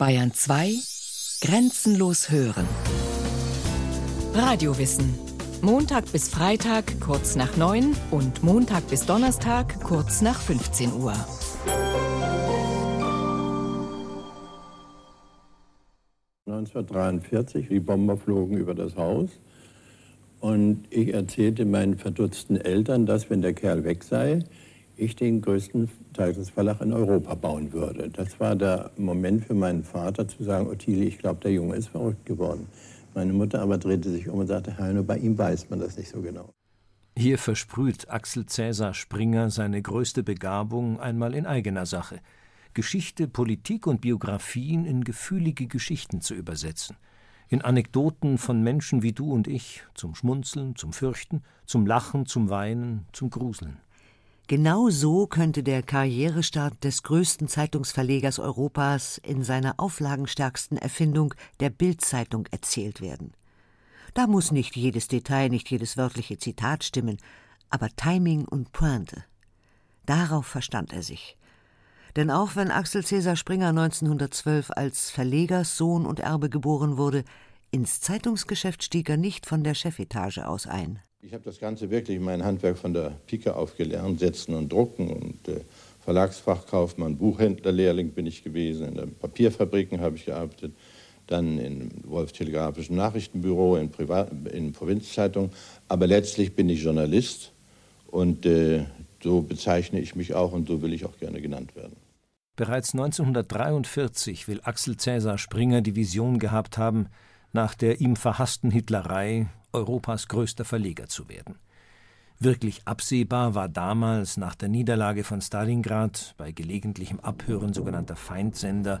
Bayern 2 Grenzenlos hören. Radiowissen. Montag bis Freitag kurz nach 9 und Montag bis Donnerstag kurz nach 15 Uhr. ...1943, die Bomber flogen über das Haus. Und ich erzählte meinen verdutzten Eltern, dass, wenn der Kerl weg sei, ich den größten Zeitungsverlag in Europa bauen würde. Das war der Moment für meinen Vater zu sagen, Ottilie, ich glaube, der Junge ist verrückt geworden. Meine Mutter aber drehte sich um und sagte, Heino, bei ihm weiß man das nicht so genau. Hier versprüht Axel Cäsar Springer seine größte Begabung einmal in eigener Sache. Geschichte, Politik und Biografien in gefühlige Geschichten zu übersetzen. In Anekdoten von Menschen wie du und ich, zum Schmunzeln, zum Fürchten, zum Lachen, zum Weinen, zum Gruseln. Genau so könnte der Karrierestart des größten Zeitungsverlegers Europas in seiner auflagenstärksten Erfindung der Bildzeitung erzählt werden. Da muss nicht jedes Detail, nicht jedes wörtliche Zitat stimmen, aber Timing und Pointe. Darauf verstand er sich. Denn auch wenn Axel Cäsar Springer 1912 als Verlegerssohn und Erbe geboren wurde, ins Zeitungsgeschäft stieg er nicht von der Chefetage aus ein. Ich habe das Ganze wirklich mein Handwerk von der Pike auf gelernt, Setzen und Drucken und äh, Verlagsfachkaufmann, Buchhändlerlehrling bin ich gewesen, in den Papierfabriken habe ich gearbeitet, dann im Wolf-Telegrafischen Nachrichtenbüro, in, in Provinzzeitungen, aber letztlich bin ich Journalist und äh, so bezeichne ich mich auch und so will ich auch gerne genannt werden. Bereits 1943 will Axel Cäsar Springer die Vision gehabt haben, nach der ihm verhassten Hitlerei Europas größter Verleger zu werden. Wirklich absehbar war damals nach der Niederlage von Stalingrad bei gelegentlichem Abhören sogenannter Feindsender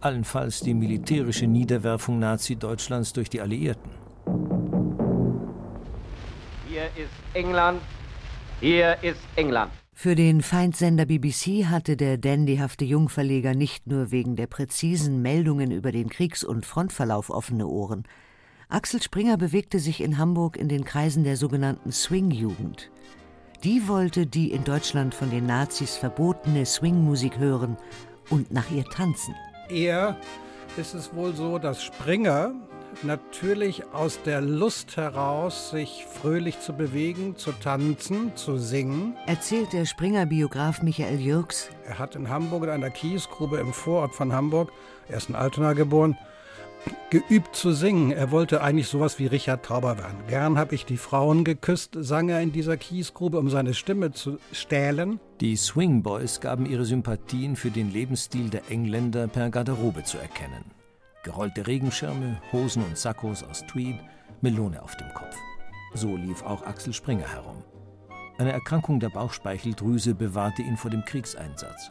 allenfalls die militärische Niederwerfung Nazi-Deutschlands durch die Alliierten. Hier ist England, hier ist England. Für den Feindsender BBC hatte der dandyhafte Jungverleger nicht nur wegen der präzisen Meldungen über den Kriegs- und Frontverlauf offene Ohren. Axel Springer bewegte sich in Hamburg in den Kreisen der sogenannten Swing-Jugend. Die wollte die in Deutschland von den Nazis verbotene Swing-Musik hören und nach ihr tanzen. Eher ist es wohl so, dass Springer natürlich aus der Lust heraus, sich fröhlich zu bewegen, zu tanzen, zu singen. Erzählt der Springer-Biograf Michael Jürgs. Er hat in Hamburg in einer Kiesgrube im Vorort von Hamburg, er ist in Altona geboren, geübt zu singen. Er wollte eigentlich sowas wie Richard Tauber werden. Gern habe ich die Frauen geküsst, sang er in dieser Kiesgrube, um seine Stimme zu stählen. Die Swing Boys gaben ihre Sympathien für den Lebensstil der Engländer per Garderobe zu erkennen. Gerollte Regenschirme, Hosen und Sakkos aus Tweed, Melone auf dem Kopf. So lief auch Axel Springer herum. Eine Erkrankung der Bauchspeicheldrüse bewahrte ihn vor dem Kriegseinsatz.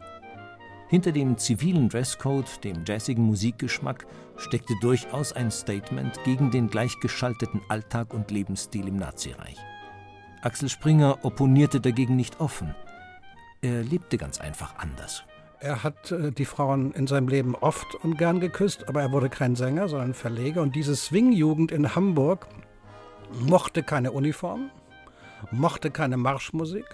Hinter dem zivilen Dresscode, dem jazzigen Musikgeschmack, steckte durchaus ein Statement gegen den gleichgeschalteten Alltag und Lebensstil im Nazireich. Axel Springer opponierte dagegen nicht offen. Er lebte ganz einfach anders. Er hat äh, die Frauen in seinem Leben oft und gern geküsst, aber er wurde kein Sänger, sondern Verleger. Und diese Swing-Jugend in Hamburg mochte keine Uniform, mochte keine Marschmusik,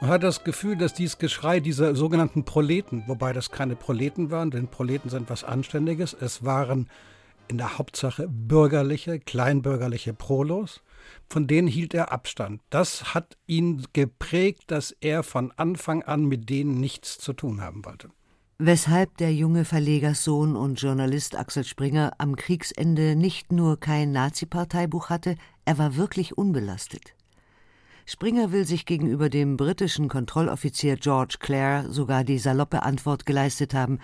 man hat das Gefühl, dass dieses Geschrei dieser sogenannten Proleten, wobei das keine Proleten waren, denn Proleten sind was Anständiges, es waren in der Hauptsache bürgerliche, kleinbürgerliche Prolos, von denen hielt er Abstand. Das hat ihn geprägt, dass er von Anfang an mit denen nichts zu tun haben wollte. Weshalb der junge Verlegerssohn und Journalist Axel Springer am Kriegsende nicht nur kein Nazi-Parteibuch hatte, er war wirklich unbelastet. Springer will sich gegenüber dem britischen Kontrolloffizier George Clare sogar die saloppe Antwort geleistet haben,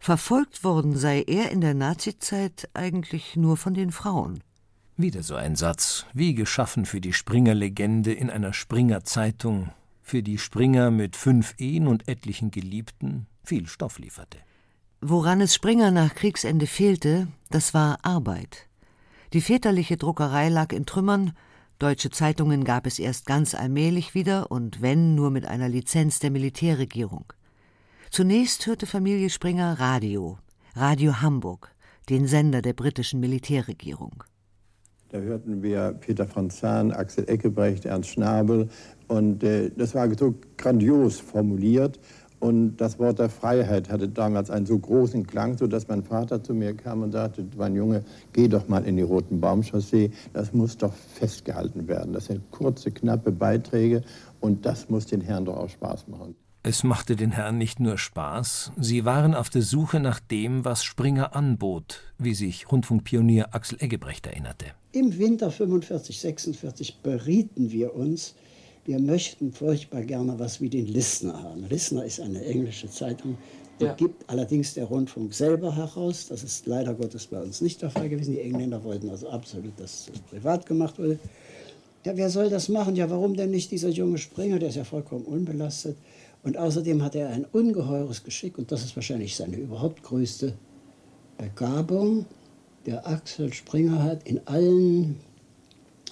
verfolgt worden sei er in der Nazizeit eigentlich nur von den Frauen. Wieder so ein Satz, wie geschaffen für die Springer-Legende in einer Springer-Zeitung, für die Springer mit fünf Ehen und etlichen Geliebten viel Stoff lieferte. Woran es Springer nach Kriegsende fehlte, das war Arbeit. Die väterliche Druckerei lag in Trümmern, Deutsche Zeitungen gab es erst ganz allmählich wieder und wenn nur mit einer Lizenz der Militärregierung. Zunächst hörte Familie Springer Radio, Radio Hamburg, den Sender der britischen Militärregierung. Da hörten wir Peter von Zahn, Axel Eckebrecht, Ernst Schnabel und äh, das war so grandios formuliert Und das Wort der Freiheit hatte damals einen so großen Klang, sodass mein Vater zu mir kam und sagte, mein Junge, geh doch mal in die Roten Baumchaussee, das muss doch festgehalten werden. Das sind kurze, knappe Beiträge und das muss den Herren doch auch Spaß machen. Es machte den Herren nicht nur Spaß, sie waren auf der Suche nach dem, was Springer anbot, wie sich Rundfunkpionier Axel Eggebrecht erinnerte. Im Winter 45, 46 berieten wir uns, wir möchten furchtbar gerne was wie den Listener haben. Listener ist eine englische Zeitung, die ja. gibt allerdings der Rundfunk selber heraus. Das ist leider Gottes bei uns nicht der Fall gewesen. Die Engländer wollten also absolut, dass das privat gemacht wurde. Ja, wer soll das machen? Ja, warum denn nicht dieser junge Springer? Der ist ja vollkommen unbelastet. Und außerdem hat er ein ungeheures Geschick, und das ist wahrscheinlich seine überhaupt größte Begabung. Der Axel Springer hat in allen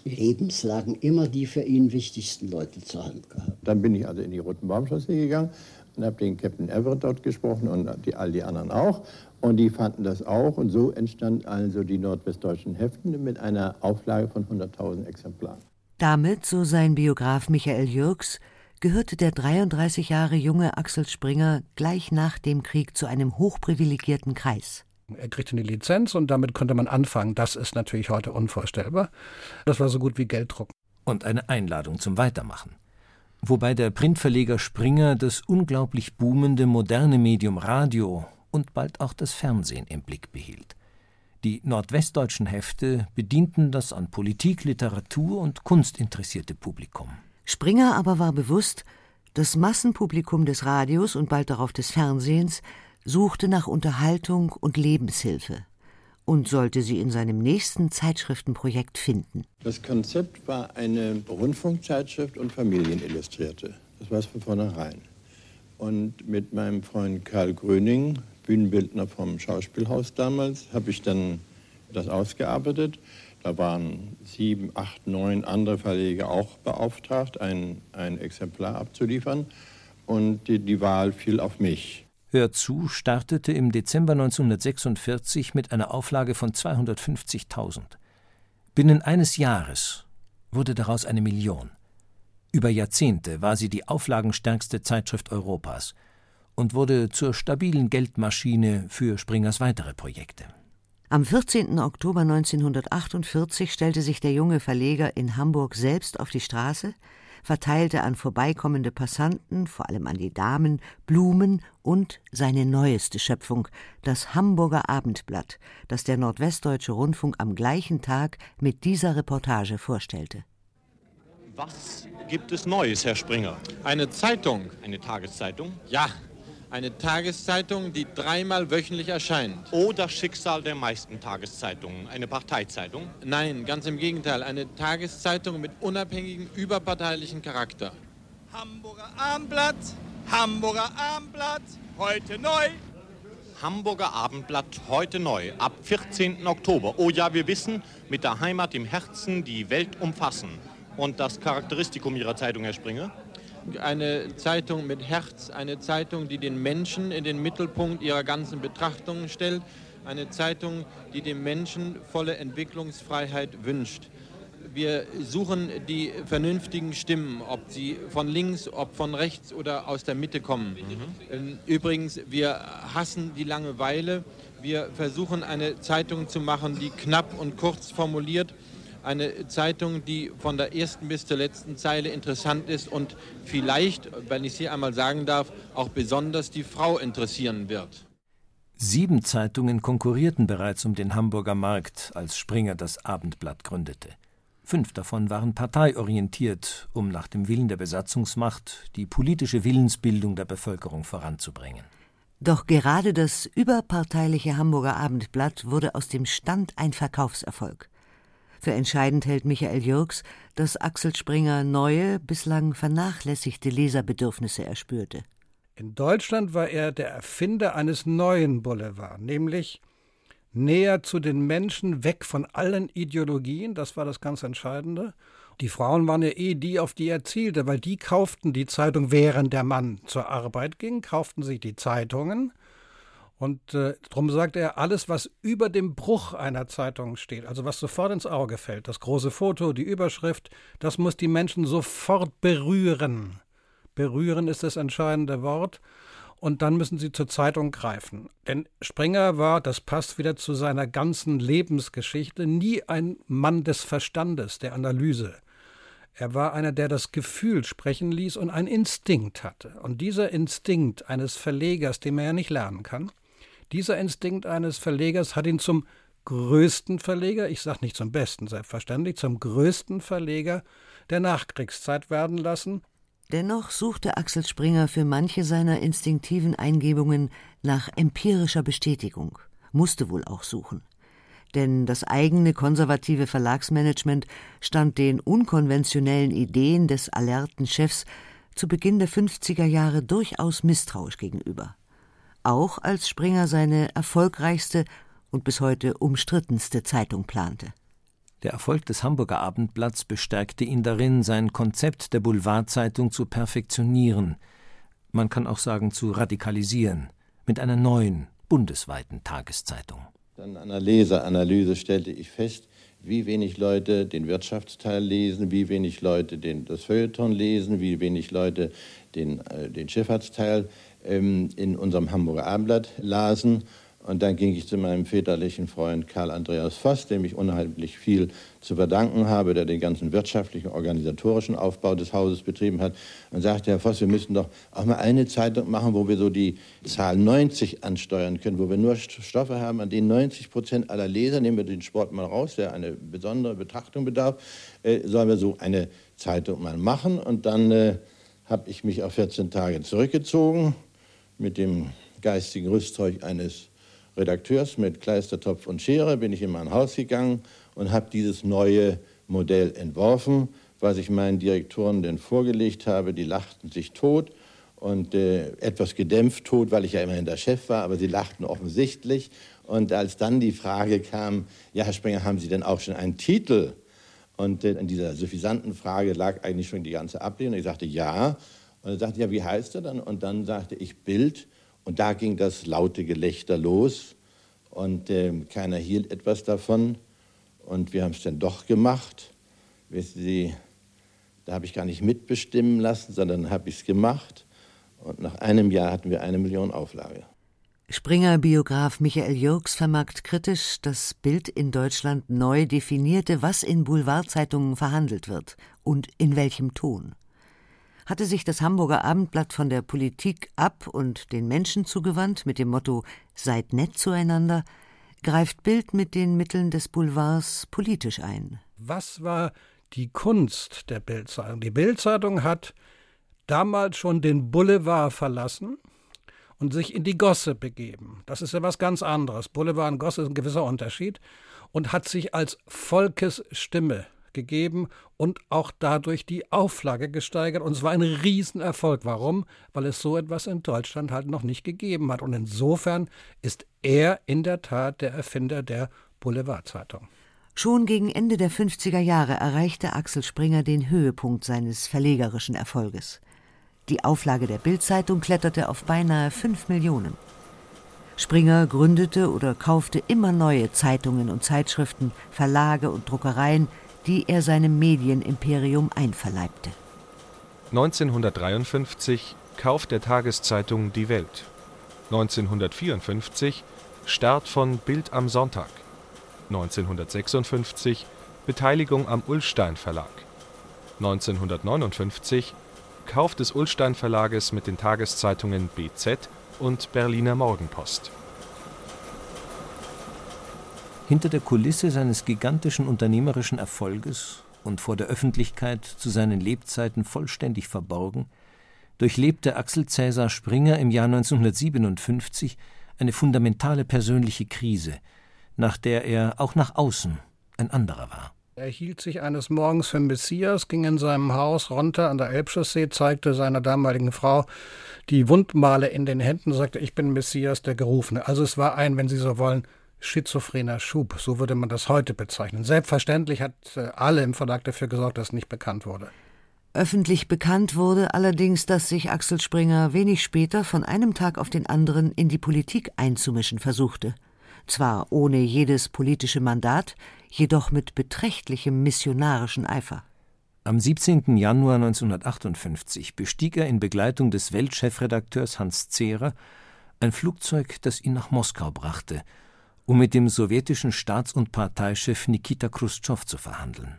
Lebenslagen immer die für ihn wichtigsten Leute zur Hand gehabt. Dann bin ich also in die Roten Baumchaussee gegangen und habe den Captain Everett dort gesprochen und die, all die anderen auch. Und die fanden das auch. Und so entstand also die nordwestdeutschen Heften mit einer Auflage von 100.000 Exemplaren. Damit, so sein Biograf Michael Jürgs, gehörte der 33 Jahre junge Axel Springer gleich nach dem Krieg zu einem hochprivilegierten Kreis. Er kriegte eine Lizenz und damit konnte man anfangen. Das ist natürlich heute unvorstellbar. Das war so gut wie Gelddruck. Und eine Einladung zum Weitermachen. Wobei der Printverleger Springer das unglaublich boomende moderne Medium Radio und bald auch das Fernsehen im Blick behielt. Die nordwestdeutschen Hefte bedienten das an Politik, Literatur und Kunst interessierte Publikum. Springer aber war bewusst, das Massenpublikum des Radios und bald darauf des Fernsehens suchte nach Unterhaltung und Lebenshilfe und sollte sie in seinem nächsten Zeitschriftenprojekt finden. Das Konzept war eine Rundfunkzeitschrift und Familienillustrierte. Das war es von vornherein. Und mit meinem Freund Karl Gröning, Bühnenbildner vom Schauspielhaus damals, habe ich dann das ausgearbeitet. Da waren sieben, acht, neun andere Verleger auch beauftragt, ein, ein Exemplar abzuliefern. Und die, die Wahl fiel auf mich. Hör zu startete im Dezember 1946 mit einer Auflage von 250.000. Binnen eines Jahres wurde daraus eine Million. Über Jahrzehnte war sie die auflagenstärkste Zeitschrift Europas und wurde zur stabilen Geldmaschine für Springers weitere Projekte. Am 14. Oktober 1948 stellte sich der junge Verleger in Hamburg selbst auf die Straße, verteilte an vorbeikommende Passanten, vor allem an die Damen, Blumen und seine neueste Schöpfung, das Hamburger Abendblatt, das der Nordwestdeutsche Rundfunk am gleichen Tag mit dieser Reportage vorstellte. Was gibt es Neues, Herr Springer? Eine Zeitung. Eine Tageszeitung? Ja, eine Tageszeitung, die dreimal wöchentlich erscheint. Oh, das Schicksal der meisten Tageszeitungen. Eine Parteizeitung? Nein, ganz im Gegenteil. Eine Tageszeitung mit unabhängigem, überparteilichen Charakter. Hamburger Abendblatt, Hamburger Abendblatt, heute neu. Hamburger Abendblatt heute neu, ab 14. Oktober. Oh ja, wir wissen, mit der Heimat im Herzen die Welt umfassen. Und das Charakteristikum Ihrer Zeitung, Herr Springer? Eine Zeitung mit Herz, eine Zeitung, die den Menschen in den Mittelpunkt ihrer ganzen Betrachtungen stellt, eine Zeitung, die dem Menschen volle Entwicklungsfreiheit wünscht. Wir suchen die vernünftigen Stimmen, ob sie von links, ob von rechts oder aus der Mitte kommen. Mhm. Übrigens, wir hassen die Langeweile. Wir versuchen eine Zeitung zu machen, die knapp und kurz formuliert eine Zeitung, die von der ersten bis zur letzten Zeile interessant ist und vielleicht, wenn ich sie einmal sagen darf, auch besonders die Frau interessieren wird. Sieben Zeitungen konkurrierten bereits um den Hamburger Markt, als Springer das Abendblatt gründete. Fünf davon waren parteiorientiert, um nach dem Willen der Besatzungsmacht die politische Willensbildung der Bevölkerung voranzubringen. Doch gerade das überparteiliche Hamburger Abendblatt wurde aus dem Stand ein Verkaufserfolg. Für entscheidend hält Michael Jürgs, dass Axel Springer neue, bislang vernachlässigte Leserbedürfnisse erspürte. In Deutschland war er der Erfinder eines neuen Boulevard, nämlich näher zu den Menschen, weg von allen Ideologien, das war das ganz Entscheidende. Die Frauen waren ja eh die, auf die er zielte, weil die kauften die Zeitung, während der Mann zur Arbeit ging, kauften sich die Zeitungen und äh, darum sagt er, alles, was über dem Bruch einer Zeitung steht, also was sofort ins Auge fällt, das große Foto, die Überschrift, das muss die Menschen sofort berühren. Berühren ist das entscheidende Wort. Und dann müssen sie zur Zeitung greifen. Denn Springer war, das passt wieder zu seiner ganzen Lebensgeschichte, nie ein Mann des Verstandes, der Analyse. Er war einer, der das Gefühl sprechen ließ und einen Instinkt hatte. Und dieser Instinkt eines Verlegers, den man ja nicht lernen kann, dieser Instinkt eines Verlegers hat ihn zum größten Verleger, ich sage nicht zum besten, selbstverständlich, zum größten Verleger der Nachkriegszeit werden lassen. Dennoch suchte Axel Springer für manche seiner instinktiven Eingebungen nach empirischer Bestätigung, musste wohl auch suchen. Denn das eigene konservative Verlagsmanagement stand den unkonventionellen Ideen des alerten Chefs zu Beginn der 50er Jahre durchaus misstrauisch gegenüber. Auch als Springer seine erfolgreichste und bis heute umstrittenste Zeitung plante. Der Erfolg des Hamburger Abendblatts bestärkte ihn darin, sein Konzept der Boulevardzeitung zu perfektionieren, man kann auch sagen zu radikalisieren, mit einer neuen, bundesweiten Tageszeitung. Dann an einer Leseranalyse stellte ich fest, wie wenig Leute den Wirtschaftsteil lesen, wie wenig Leute den, das Feuilleton lesen, wie wenig Leute den, äh, den Schifffahrtsteil ähm, in unserem Hamburger Abendblatt lasen. Und dann ging ich zu meinem väterlichen Freund Karl Andreas Voss, dem ich unheimlich viel zu verdanken habe, der den ganzen wirtschaftlichen, organisatorischen Aufbau des Hauses betrieben hat, und sagte, Herr Voss, wir müssen doch auch mal eine Zeitung machen, wo wir so die Zahl 90 ansteuern können, wo wir nur Stoffe haben, an denen 90 Prozent aller Leser, nehmen wir den Sport mal raus, der eine besondere Betrachtung bedarf, äh, sollen wir so eine Zeitung mal machen. Und dann äh, habe ich mich auf 14 Tage zurückgezogen mit dem geistigen Rüstzeug eines Redakteurs mit Kleistertopf und Schere bin ich in mein Haus gegangen und habe dieses neue Modell entworfen, was ich meinen Direktoren denn vorgelegt habe. Die lachten sich tot und äh, etwas gedämpft tot, weil ich ja immerhin der Chef war, aber sie lachten offensichtlich. Und als dann die Frage kam, ja, Herr Springer, haben Sie denn auch schon einen Titel? Und äh, in dieser suffisanten Frage lag eigentlich schon die ganze Ablehnung. Ich sagte ja. Und er sagte, ja, wie heißt er dann? Und dann sagte ich Bild und da ging das laute Gelächter los und äh, keiner hielt etwas davon. Und wir haben es dann doch gemacht. Wissen Sie, da habe ich gar nicht mitbestimmen lassen, sondern habe ich es gemacht. Und nach einem Jahr hatten wir eine Million Auflage. Springer-Biograf Michael Jürgs vermerkt kritisch, dass Bild in Deutschland neu definierte, was in Boulevardzeitungen verhandelt wird und in welchem Ton hatte sich das Hamburger Abendblatt von der Politik ab und den Menschen zugewandt mit dem Motto Seid nett zueinander, greift Bild mit den Mitteln des Boulevards politisch ein. Was war die Kunst der Bildzeitung? Die Bildzeitung hat damals schon den Boulevard verlassen und sich in die Gosse begeben. Das ist ja was ganz anderes. Boulevard und Gosse ist ein gewisser Unterschied und hat sich als Volkesstimme gegeben und auch dadurch die Auflage gesteigert. Und es war ein Riesenerfolg. Warum? Weil es so etwas in Deutschland halt noch nicht gegeben hat. Und insofern ist er in der Tat der Erfinder der Boulevardzeitung. Schon gegen Ende der 50er Jahre erreichte Axel Springer den Höhepunkt seines verlegerischen Erfolges. Die Auflage der Bildzeitung kletterte auf beinahe 5 Millionen. Springer gründete oder kaufte immer neue Zeitungen und Zeitschriften, Verlage und Druckereien, die er seinem Medienimperium einverleibte. 1953 Kauf der Tageszeitung Die Welt. 1954 Start von Bild am Sonntag. 1956 Beteiligung am Ullstein Verlag. 1959 Kauf des Ullstein Verlages mit den Tageszeitungen BZ und Berliner Morgenpost hinter der Kulisse seines gigantischen unternehmerischen Erfolges und vor der Öffentlichkeit zu seinen Lebzeiten vollständig verborgen, durchlebte Axel Cäsar Springer im Jahr 1957 eine fundamentale persönliche Krise, nach der er auch nach außen ein anderer war. Er hielt sich eines Morgens für Messias, ging in seinem Haus runter an der Elbchaussee, zeigte seiner damaligen Frau die Wundmale in den Händen, sagte, ich bin Messias, der Gerufene. Also es war ein, wenn Sie so wollen, schizophrener Schub, so würde man das heute bezeichnen. Selbstverständlich hat äh, alle im Verlag dafür gesorgt, dass es nicht bekannt wurde. Öffentlich bekannt wurde allerdings, dass sich Axel Springer wenig später von einem Tag auf den anderen in die Politik einzumischen versuchte. Zwar ohne jedes politische Mandat, jedoch mit beträchtlichem missionarischen Eifer. Am 17. Januar 1958 bestieg er in Begleitung des Weltchefredakteurs Hans Zehrer ein Flugzeug, das ihn nach Moskau brachte, um mit dem sowjetischen Staats- und Parteichef Nikita Khrushchev zu verhandeln.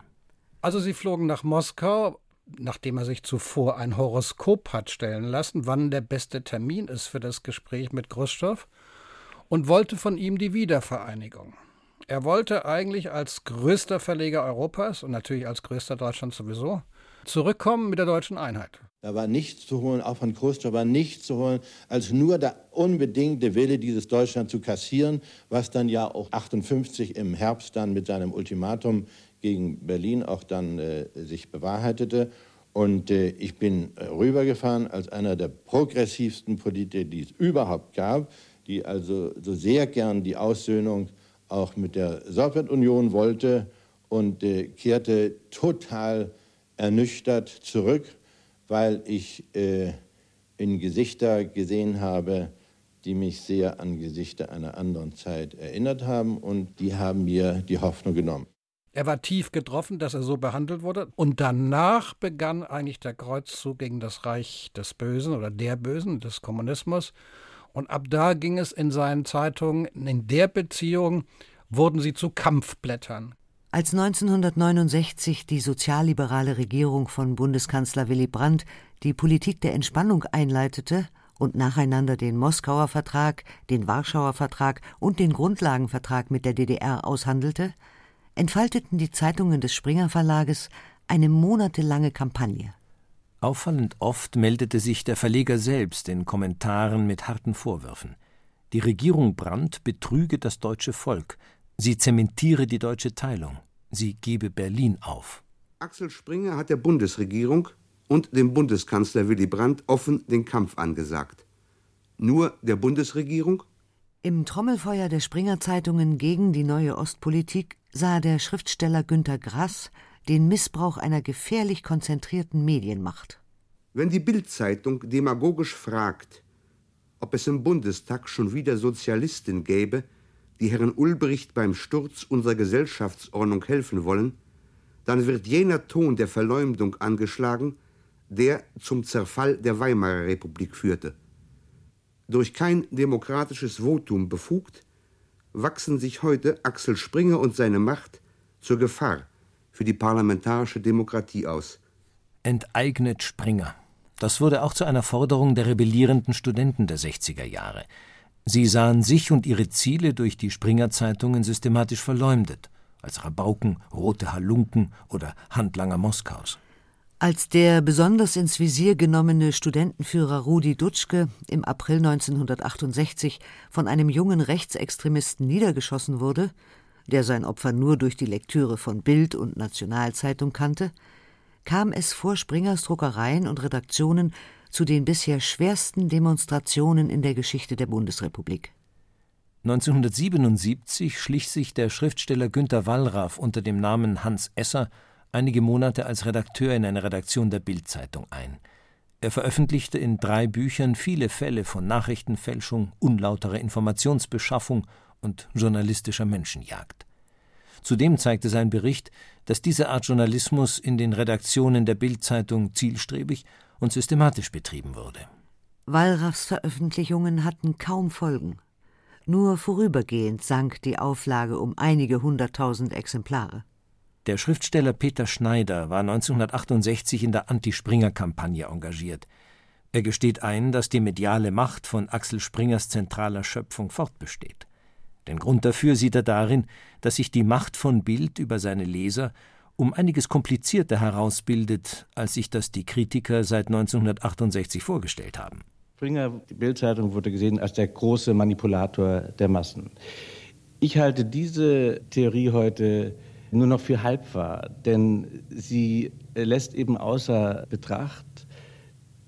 Also sie flogen nach Moskau, nachdem er sich zuvor ein Horoskop hat stellen lassen, wann der beste Termin ist für das Gespräch mit Khrushchev, und wollte von ihm die Wiedervereinigung. Er wollte eigentlich als größter Verleger Europas und natürlich als größter Deutschland sowieso zurückkommen mit der deutschen Einheit. Da war nichts zu holen, auch von Khrushchev war nichts zu holen, als nur der unbedingte Wille, dieses Deutschland zu kassieren, was dann ja auch 58 im Herbst dann mit seinem Ultimatum gegen Berlin auch dann äh, sich bewahrheitete. Und äh, ich bin äh, rübergefahren als einer der progressivsten Politiker, die es überhaupt gab, die also so sehr gern die Aussöhnung auch mit der Sowjetunion wollte und äh, kehrte total ernüchtert zurück, weil ich äh, in Gesichter gesehen habe, die mich sehr an Gesichter einer anderen Zeit erinnert haben und die haben mir die Hoffnung genommen. Er war tief getroffen, dass er so behandelt wurde. Und danach begann eigentlich der Kreuzzug gegen das Reich des Bösen oder der Bösen, des Kommunismus. Und ab da ging es in seinen Zeitungen, in der Beziehung wurden sie zu Kampfblättern. Als 1969 die sozialliberale Regierung von Bundeskanzler Willy Brandt die Politik der Entspannung einleitete und nacheinander den Moskauer Vertrag, den Warschauer Vertrag und den Grundlagenvertrag mit der DDR aushandelte, entfalteten die Zeitungen des Springer Verlages eine monatelange Kampagne. Auffallend oft meldete sich der Verleger selbst in Kommentaren mit harten Vorwürfen. Die Regierung Brandt betrüge das deutsche Volk, sie zementiere die deutsche Teilung, sie gebe Berlin auf. Axel Springer hat der Bundesregierung und dem Bundeskanzler Willy Brandt offen den Kampf angesagt. Nur der Bundesregierung? Im Trommelfeuer der Springer Zeitungen gegen die neue Ostpolitik sah der Schriftsteller Günter Grass den Missbrauch einer gefährlich konzentrierten Medienmacht. Wenn die Bildzeitung demagogisch fragt, ob es im Bundestag schon wieder Sozialisten gäbe, die Herrn Ulbricht beim Sturz unserer Gesellschaftsordnung helfen wollen, dann wird jener Ton der Verleumdung angeschlagen, der zum Zerfall der Weimarer Republik führte. Durch kein demokratisches Votum befugt, wachsen sich heute Axel Springer und seine Macht zur Gefahr für die parlamentarische Demokratie aus. Enteignet Springer. Das wurde auch zu einer Forderung der rebellierenden Studenten der 60er Jahre. Sie sahen sich und ihre Ziele durch die Springer-Zeitungen systematisch verleumdet, als Rabauken, rote Halunken oder Handlanger Moskaus. Als der besonders ins Visier genommene Studentenführer Rudi Dutschke im April 1968 von einem jungen Rechtsextremisten niedergeschossen wurde, der sein Opfer nur durch die Lektüre von Bild und Nationalzeitung kannte, kam es vor Springers Druckereien und Redaktionen zu den bisher schwersten Demonstrationen in der Geschichte der Bundesrepublik. 1977 schlich sich der Schriftsteller Günter Wallraff unter dem Namen Hans Esser einige Monate als Redakteur in eine Redaktion der Bildzeitung ein. Er veröffentlichte in drei Büchern viele Fälle von Nachrichtenfälschung, unlauterer Informationsbeschaffung und journalistischer Menschenjagd. Zudem zeigte sein Bericht, dass diese Art Journalismus in den Redaktionen der Bildzeitung zielstrebig und systematisch betrieben wurde. Wallraffs Veröffentlichungen hatten kaum Folgen. Nur vorübergehend sank die Auflage um einige hunderttausend Exemplare. Der Schriftsteller Peter Schneider war 1968 in der Anti-Springer-Kampagne engagiert. Er gesteht ein, dass die mediale Macht von Axel Springers zentraler Schöpfung fortbesteht. Den Grund dafür sieht er darin, dass sich die Macht von Bild über seine Leser um einiges komplizierter herausbildet, als sich das die Kritiker seit 1968 vorgestellt haben. Springer, die Bildzeitung wurde gesehen als der große Manipulator der Massen. Ich halte diese Theorie heute nur noch für halbwahr, denn sie lässt eben außer Betracht,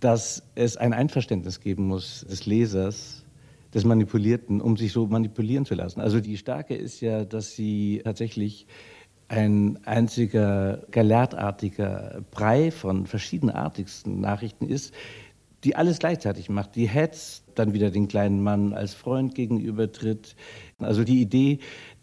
dass es ein Einverständnis geben muss des Lesers des Manipulierten, um sich so manipulieren zu lassen. Also die Starke ist ja, dass sie tatsächlich ein einziger galertartiger Brei von verschiedenartigsten Nachrichten ist, die alles gleichzeitig macht. Die hetzt, dann wieder den kleinen Mann als Freund gegenübertritt. Also die Idee,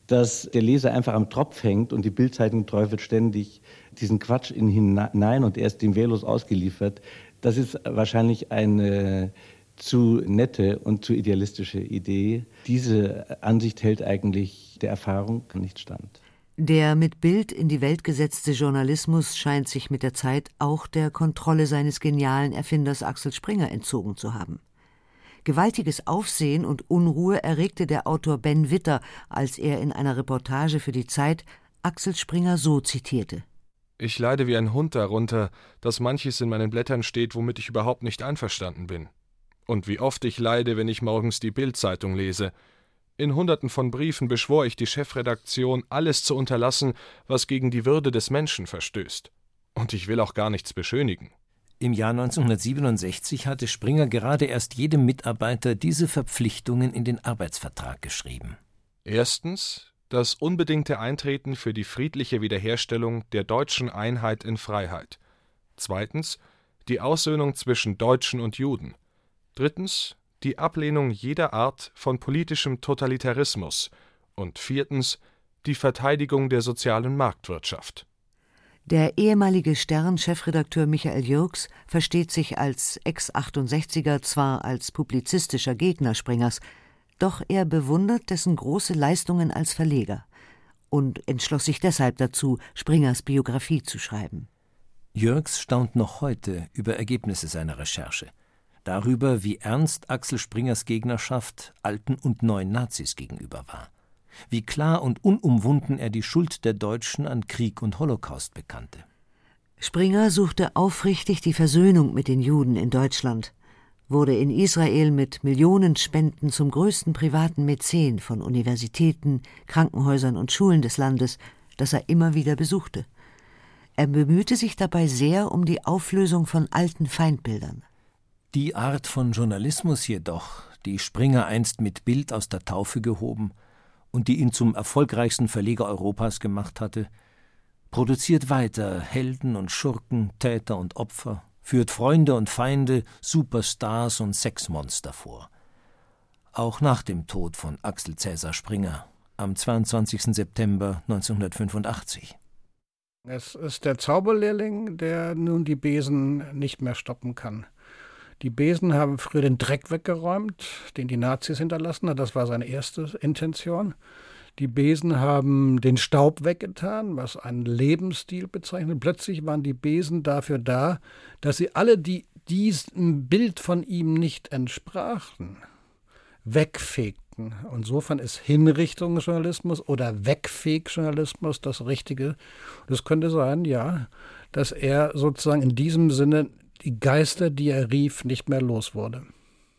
dass der Leser einfach am Tropf hängt und die Bildzeitung träufelt ständig diesen Quatsch in hinein und er ist dem wehrlos ausgeliefert. Das ist wahrscheinlich eine zu nette und zu idealistische Idee. Diese Ansicht hält eigentlich der Erfahrung nicht stand. Der mit Bild in die Welt gesetzte Journalismus scheint sich mit der Zeit auch der Kontrolle seines genialen Erfinders Axel Springer entzogen zu haben. Gewaltiges Aufsehen und Unruhe erregte der Autor Ben Witter, als er in einer Reportage für die Zeit Axel Springer so zitierte. Ich leide wie ein Hund darunter, dass manches in meinen Blättern steht, womit ich überhaupt nicht einverstanden bin. Und wie oft ich leide, wenn ich morgens die Bildzeitung lese. In Hunderten von Briefen beschwor ich die Chefredaktion, alles zu unterlassen, was gegen die Würde des Menschen verstößt. Und ich will auch gar nichts beschönigen. Im Jahr 1967 hatte Springer gerade erst jedem Mitarbeiter diese Verpflichtungen in den Arbeitsvertrag geschrieben. Erstens das unbedingte Eintreten für die friedliche Wiederherstellung der deutschen Einheit in Freiheit. Zweitens die Aussöhnung zwischen Deutschen und Juden. Drittens die Ablehnung jeder Art von politischem Totalitarismus. Und viertens die Verteidigung der sozialen Marktwirtschaft. Der ehemalige Stern-Chefredakteur Michael Jürgs versteht sich als Ex-68er zwar als publizistischer Gegner Springers, doch er bewundert dessen große Leistungen als Verleger und entschloss sich deshalb dazu, Springers Biografie zu schreiben. Jürgs staunt noch heute über Ergebnisse seiner Recherche. Darüber, wie ernst Axel Springers Gegnerschaft alten und neuen Nazis gegenüber war wie klar und unumwunden er die Schuld der Deutschen an Krieg und Holocaust bekannte. Springer suchte aufrichtig die Versöhnung mit den Juden in Deutschland, wurde in Israel mit Millionenspenden zum größten privaten Mäzen von Universitäten, Krankenhäusern und Schulen des Landes, das er immer wieder besuchte. Er bemühte sich dabei sehr um die Auflösung von alten Feindbildern. Die Art von Journalismus jedoch, die Springer einst mit Bild aus der Taufe gehoben, und die ihn zum erfolgreichsten Verleger Europas gemacht hatte, produziert weiter Helden und Schurken, Täter und Opfer, führt Freunde und Feinde, Superstars und Sexmonster vor. Auch nach dem Tod von Axel Cäsar Springer am 22. September 1985. Es ist der Zauberlehrling, der nun die Besen nicht mehr stoppen kann. Die Besen haben früher den Dreck weggeräumt, den die Nazis hinterlassen haben. Das war seine erste Intention. Die Besen haben den Staub weggetan, was einen Lebensstil bezeichnet. Plötzlich waren die Besen dafür da, dass sie alle, die diesem Bild von ihm nicht entsprachen, wegfegten. Insofern ist Hinrichtungsjournalismus oder Wegfegjournalismus das Richtige. Das könnte sein, ja, dass er sozusagen in diesem Sinne die Geister, die er rief, nicht mehr los wurde.